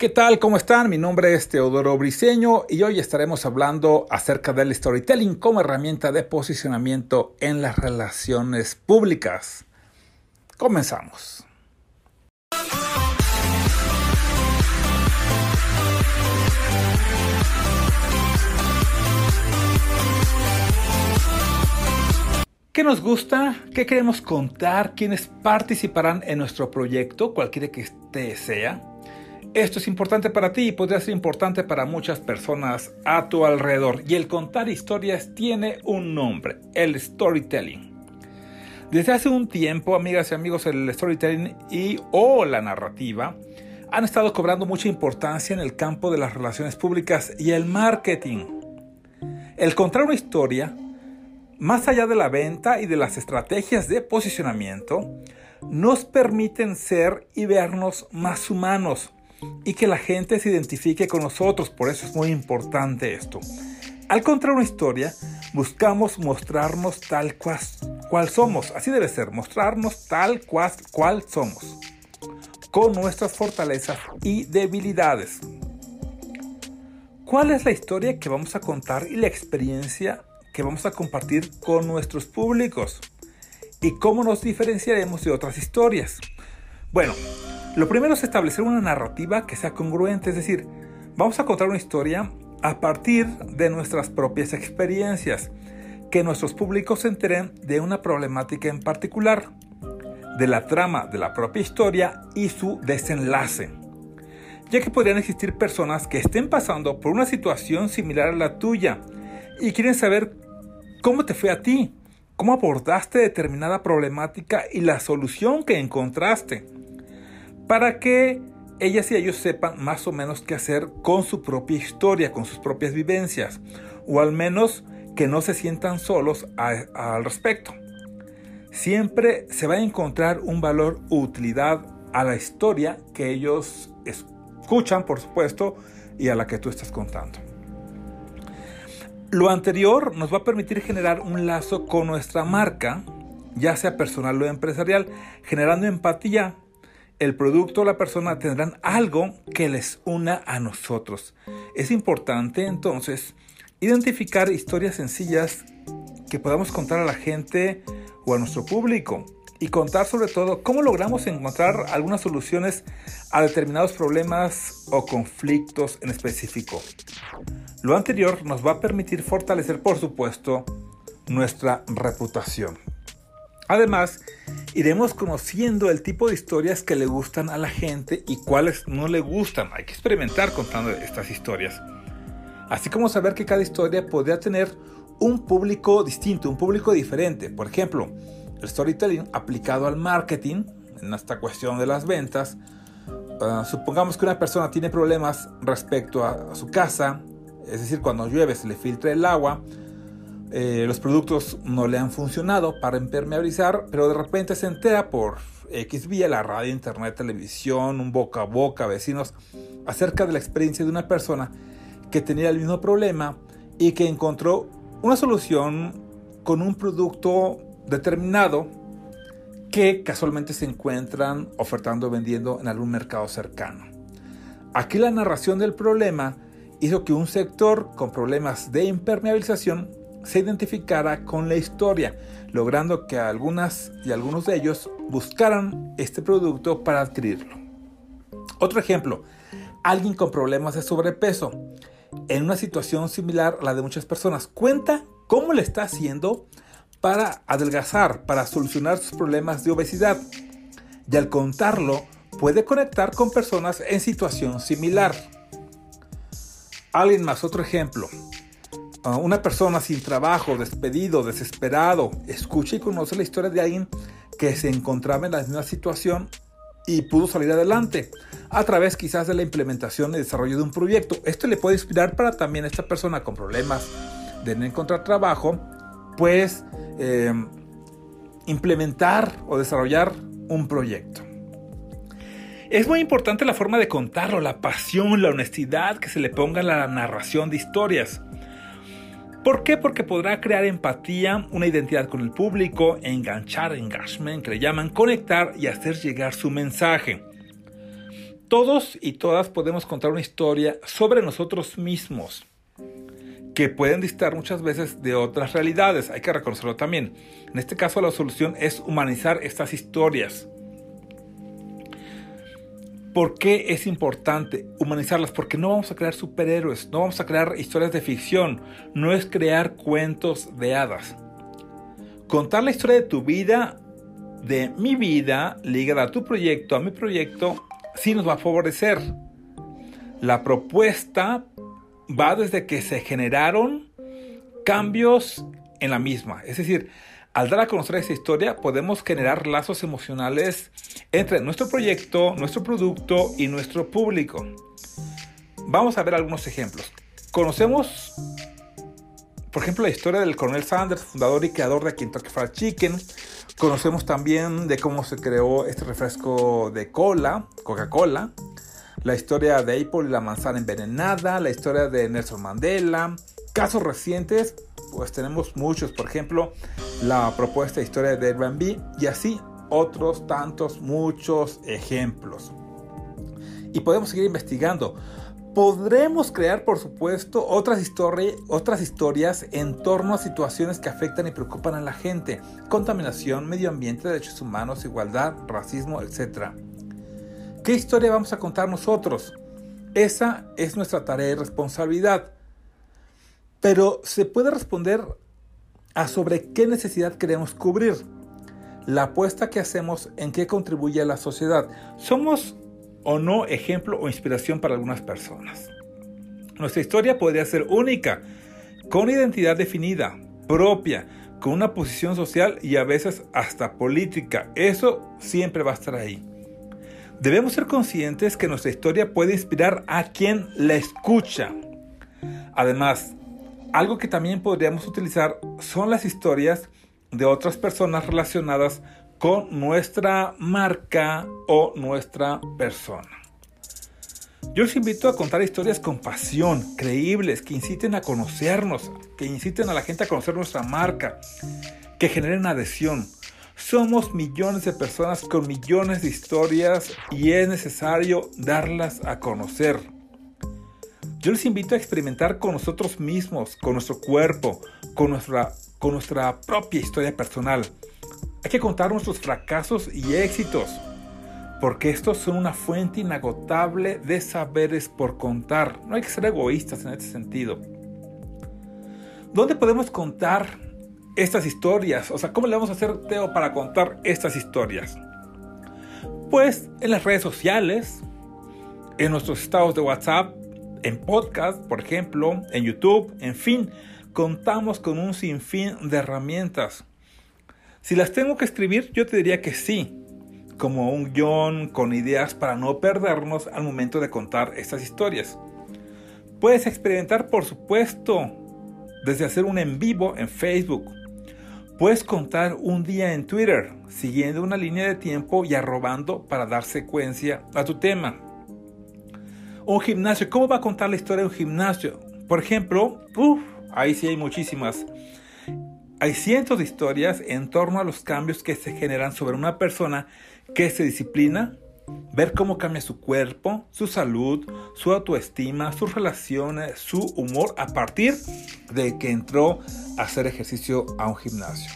¿Qué tal? ¿Cómo están? Mi nombre es Teodoro Briseño y hoy estaremos hablando acerca del storytelling como herramienta de posicionamiento en las relaciones públicas. Comenzamos. ¿Qué nos gusta? ¿Qué queremos contar? ¿Quiénes participarán en nuestro proyecto, cualquiera que este sea? Esto es importante para ti y podría ser importante para muchas personas a tu alrededor. Y el contar historias tiene un nombre, el storytelling. Desde hace un tiempo, amigas y amigos, el storytelling y o la narrativa han estado cobrando mucha importancia en el campo de las relaciones públicas y el marketing. El contar una historia, más allá de la venta y de las estrategias de posicionamiento, nos permiten ser y vernos más humanos y que la gente se identifique con nosotros. Por eso es muy importante esto. Al contar una historia, buscamos mostrarnos tal cual, somos. Así debe ser, mostrarnos tal cual, cual somos. Con nuestras fortalezas y debilidades. ¿Cuál es la historia que vamos a contar y la experiencia que vamos a compartir con nuestros públicos? ¿Y cómo nos diferenciaremos de otras historias? Bueno, lo primero es establecer una narrativa que sea congruente, es decir, vamos a contar una historia a partir de nuestras propias experiencias, que nuestros públicos se enteren de una problemática en particular, de la trama de la propia historia y su desenlace, ya que podrían existir personas que estén pasando por una situación similar a la tuya y quieren saber cómo te fue a ti, cómo abordaste determinada problemática y la solución que encontraste para que ellas y ellos sepan más o menos qué hacer con su propia historia, con sus propias vivencias, o al menos que no se sientan solos al respecto. Siempre se va a encontrar un valor utilidad a la historia que ellos escuchan, por supuesto, y a la que tú estás contando. Lo anterior nos va a permitir generar un lazo con nuestra marca, ya sea personal o empresarial, generando empatía el producto o la persona tendrán algo que les una a nosotros. Es importante entonces identificar historias sencillas que podamos contar a la gente o a nuestro público y contar sobre todo cómo logramos encontrar algunas soluciones a determinados problemas o conflictos en específico. Lo anterior nos va a permitir fortalecer, por supuesto, nuestra reputación. Además, iremos conociendo el tipo de historias que le gustan a la gente y cuáles no le gustan. Hay que experimentar contando estas historias. Así como saber que cada historia podría tener un público distinto, un público diferente. Por ejemplo, el storytelling aplicado al marketing, en esta cuestión de las ventas. Ah, supongamos que una persona tiene problemas respecto a su casa, es decir, cuando llueve se le filtra el agua eh, los productos no le han funcionado para impermeabilizar, pero de repente se entera por X vía, la radio, internet, televisión, un boca a boca, vecinos, acerca de la experiencia de una persona que tenía el mismo problema y que encontró una solución con un producto determinado que casualmente se encuentran ofertando o vendiendo en algún mercado cercano. Aquí la narración del problema hizo que un sector con problemas de impermeabilización se identificara con la historia, logrando que algunas y algunos de ellos buscaran este producto para adquirirlo. Otro ejemplo, alguien con problemas de sobrepeso, en una situación similar a la de muchas personas, cuenta cómo le está haciendo para adelgazar, para solucionar sus problemas de obesidad. Y al contarlo, puede conectar con personas en situación similar. Alguien más, otro ejemplo una persona sin trabajo, despedido, desesperado, escucha y conoce la historia de alguien que se encontraba en la misma situación y pudo salir adelante a través quizás de la implementación y desarrollo de un proyecto. Esto le puede inspirar para también a esta persona con problemas de no encontrar trabajo, pues eh, implementar o desarrollar un proyecto. Es muy importante la forma de contarlo, la pasión, la honestidad que se le ponga a la narración de historias. ¿Por qué? Porque podrá crear empatía, una identidad con el público, enganchar, engagement, que le llaman, conectar y hacer llegar su mensaje. Todos y todas podemos contar una historia sobre nosotros mismos que pueden distar muchas veces de otras realidades, hay que reconocerlo también. En este caso la solución es humanizar estas historias. ¿Por qué es importante humanizarlas? Porque no vamos a crear superhéroes, no vamos a crear historias de ficción, no es crear cuentos de hadas. Contar la historia de tu vida, de mi vida, ligada a tu proyecto, a mi proyecto, sí nos va a favorecer. La propuesta va desde que se generaron cambios en la misma. Es decir, al dar a conocer esa historia podemos generar lazos emocionales entre nuestro proyecto, nuestro producto y nuestro público. Vamos a ver algunos ejemplos. Conocemos, por ejemplo, la historia del coronel Sanders, fundador y creador de Kentucky Fried Chicken. Conocemos también de cómo se creó este refresco de cola, Coca-Cola la historia de Apple y la manzana envenenada, la historia de Nelson Mandela. Casos recientes, pues tenemos muchos, por ejemplo, la propuesta de historia de Airbnb y así otros tantos, muchos ejemplos. Y podemos seguir investigando. Podremos crear, por supuesto, otras, otras historias en torno a situaciones que afectan y preocupan a la gente. Contaminación, medio ambiente, derechos humanos, igualdad, racismo, etc. ¿Qué historia vamos a contar nosotros? Esa es nuestra tarea y responsabilidad. Pero se puede responder a sobre qué necesidad queremos cubrir. La apuesta que hacemos en qué contribuye a la sociedad. ¿Somos o no ejemplo o inspiración para algunas personas? Nuestra historia podría ser única, con identidad definida, propia, con una posición social y a veces hasta política. Eso siempre va a estar ahí. Debemos ser conscientes que nuestra historia puede inspirar a quien la escucha. Además, algo que también podríamos utilizar son las historias de otras personas relacionadas con nuestra marca o nuestra persona. Yo les invito a contar historias con pasión, creíbles, que inciten a conocernos, que inciten a la gente a conocer nuestra marca, que generen adhesión. Somos millones de personas con millones de historias y es necesario darlas a conocer. Yo les invito a experimentar con nosotros mismos, con nuestro cuerpo, con nuestra, con nuestra propia historia personal. Hay que contar nuestros fracasos y éxitos, porque estos son una fuente inagotable de saberes por contar. No hay que ser egoístas en este sentido. ¿Dónde podemos contar estas historias? O sea, ¿cómo le vamos a hacer, Teo, para contar estas historias? Pues en las redes sociales, en nuestros estados de WhatsApp, en podcast, por ejemplo, en YouTube, en fin, contamos con un sinfín de herramientas. Si las tengo que escribir, yo te diría que sí, como un guion con ideas para no perdernos al momento de contar estas historias. Puedes experimentar, por supuesto, desde hacer un en vivo en Facebook, Puedes contar un día en Twitter, siguiendo una línea de tiempo y arrobando para dar secuencia a tu tema. Un gimnasio, ¿cómo va a contar la historia de un gimnasio? Por ejemplo, ahí sí hay muchísimas. Hay cientos de historias en torno a los cambios que se generan sobre una persona que se disciplina, ver cómo cambia su cuerpo, su salud, su autoestima, sus relaciones, su humor a partir de que entró a hacer ejercicio a un gimnasio.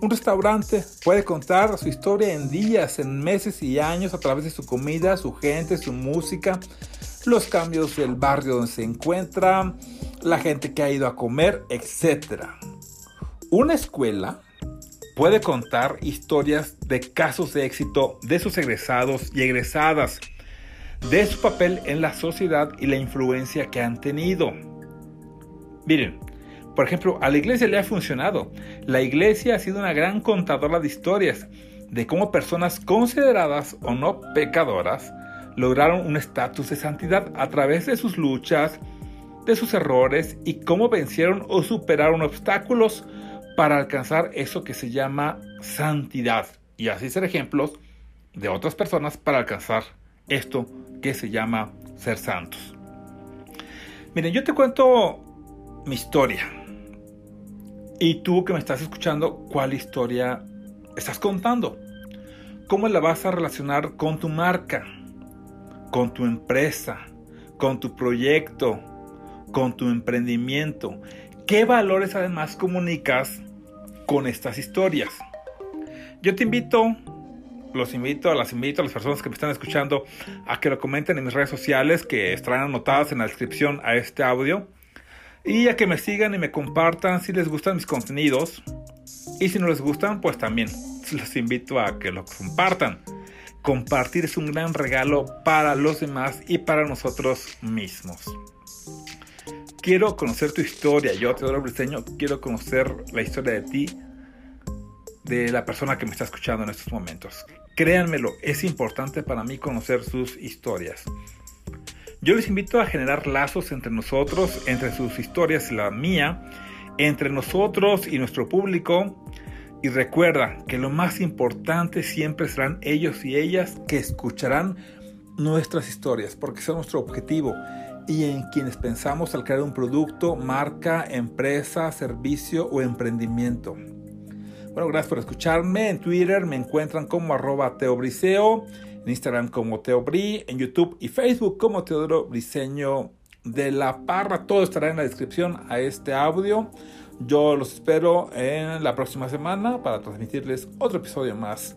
Un restaurante puede contar su historia en días, en meses y años a través de su comida, su gente, su música, los cambios del barrio donde se encuentra, la gente que ha ido a comer, etc. Una escuela puede contar historias de casos de éxito de sus egresados y egresadas, de su papel en la sociedad y la influencia que han tenido. Miren, por ejemplo, a la iglesia le ha funcionado. La iglesia ha sido una gran contadora de historias de cómo personas consideradas o no pecadoras lograron un estatus de santidad a través de sus luchas, de sus errores y cómo vencieron o superaron obstáculos para alcanzar eso que se llama santidad y así ser ejemplos de otras personas para alcanzar esto que se llama ser santos. Miren, yo te cuento mi historia. Y tú que me estás escuchando, ¿cuál historia estás contando? ¿Cómo la vas a relacionar con tu marca? Con tu empresa, con tu proyecto, con tu emprendimiento. ¿Qué valores además comunicas con estas historias? Yo te invito, los invito, las invito a las personas que me están escuchando a que lo comenten en mis redes sociales que estarán anotadas en la descripción a este audio y a que me sigan y me compartan si les gustan mis contenidos y si no les gustan pues también los invito a que lo compartan. Compartir es un gran regalo para los demás y para nosotros mismos. Quiero conocer tu historia. Yo, Teodoro Briseño, quiero conocer la historia de ti, de la persona que me está escuchando en estos momentos. Créanmelo, es importante para mí conocer sus historias. Yo les invito a generar lazos entre nosotros, entre sus historias y la mía, entre nosotros y nuestro público, y recuerda que lo más importante siempre serán ellos y ellas que escucharán nuestras historias, porque es nuestro objetivo y en quienes pensamos al crear un producto, marca, empresa, servicio o emprendimiento. Bueno, gracias por escucharme. En Twitter me encuentran como arroba teobriseo, en Instagram como teobri, en YouTube y Facebook como Teodoro Briseño de la Parra. Todo estará en la descripción a este audio. Yo los espero en la próxima semana para transmitirles otro episodio más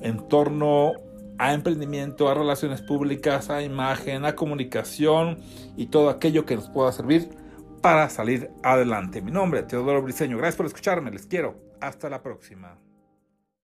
en torno a emprendimiento, a relaciones públicas, a imagen, a comunicación y todo aquello que nos pueda servir para salir adelante. Mi nombre es Teodoro Briseño. Gracias por escucharme. Les quiero. Hasta la próxima.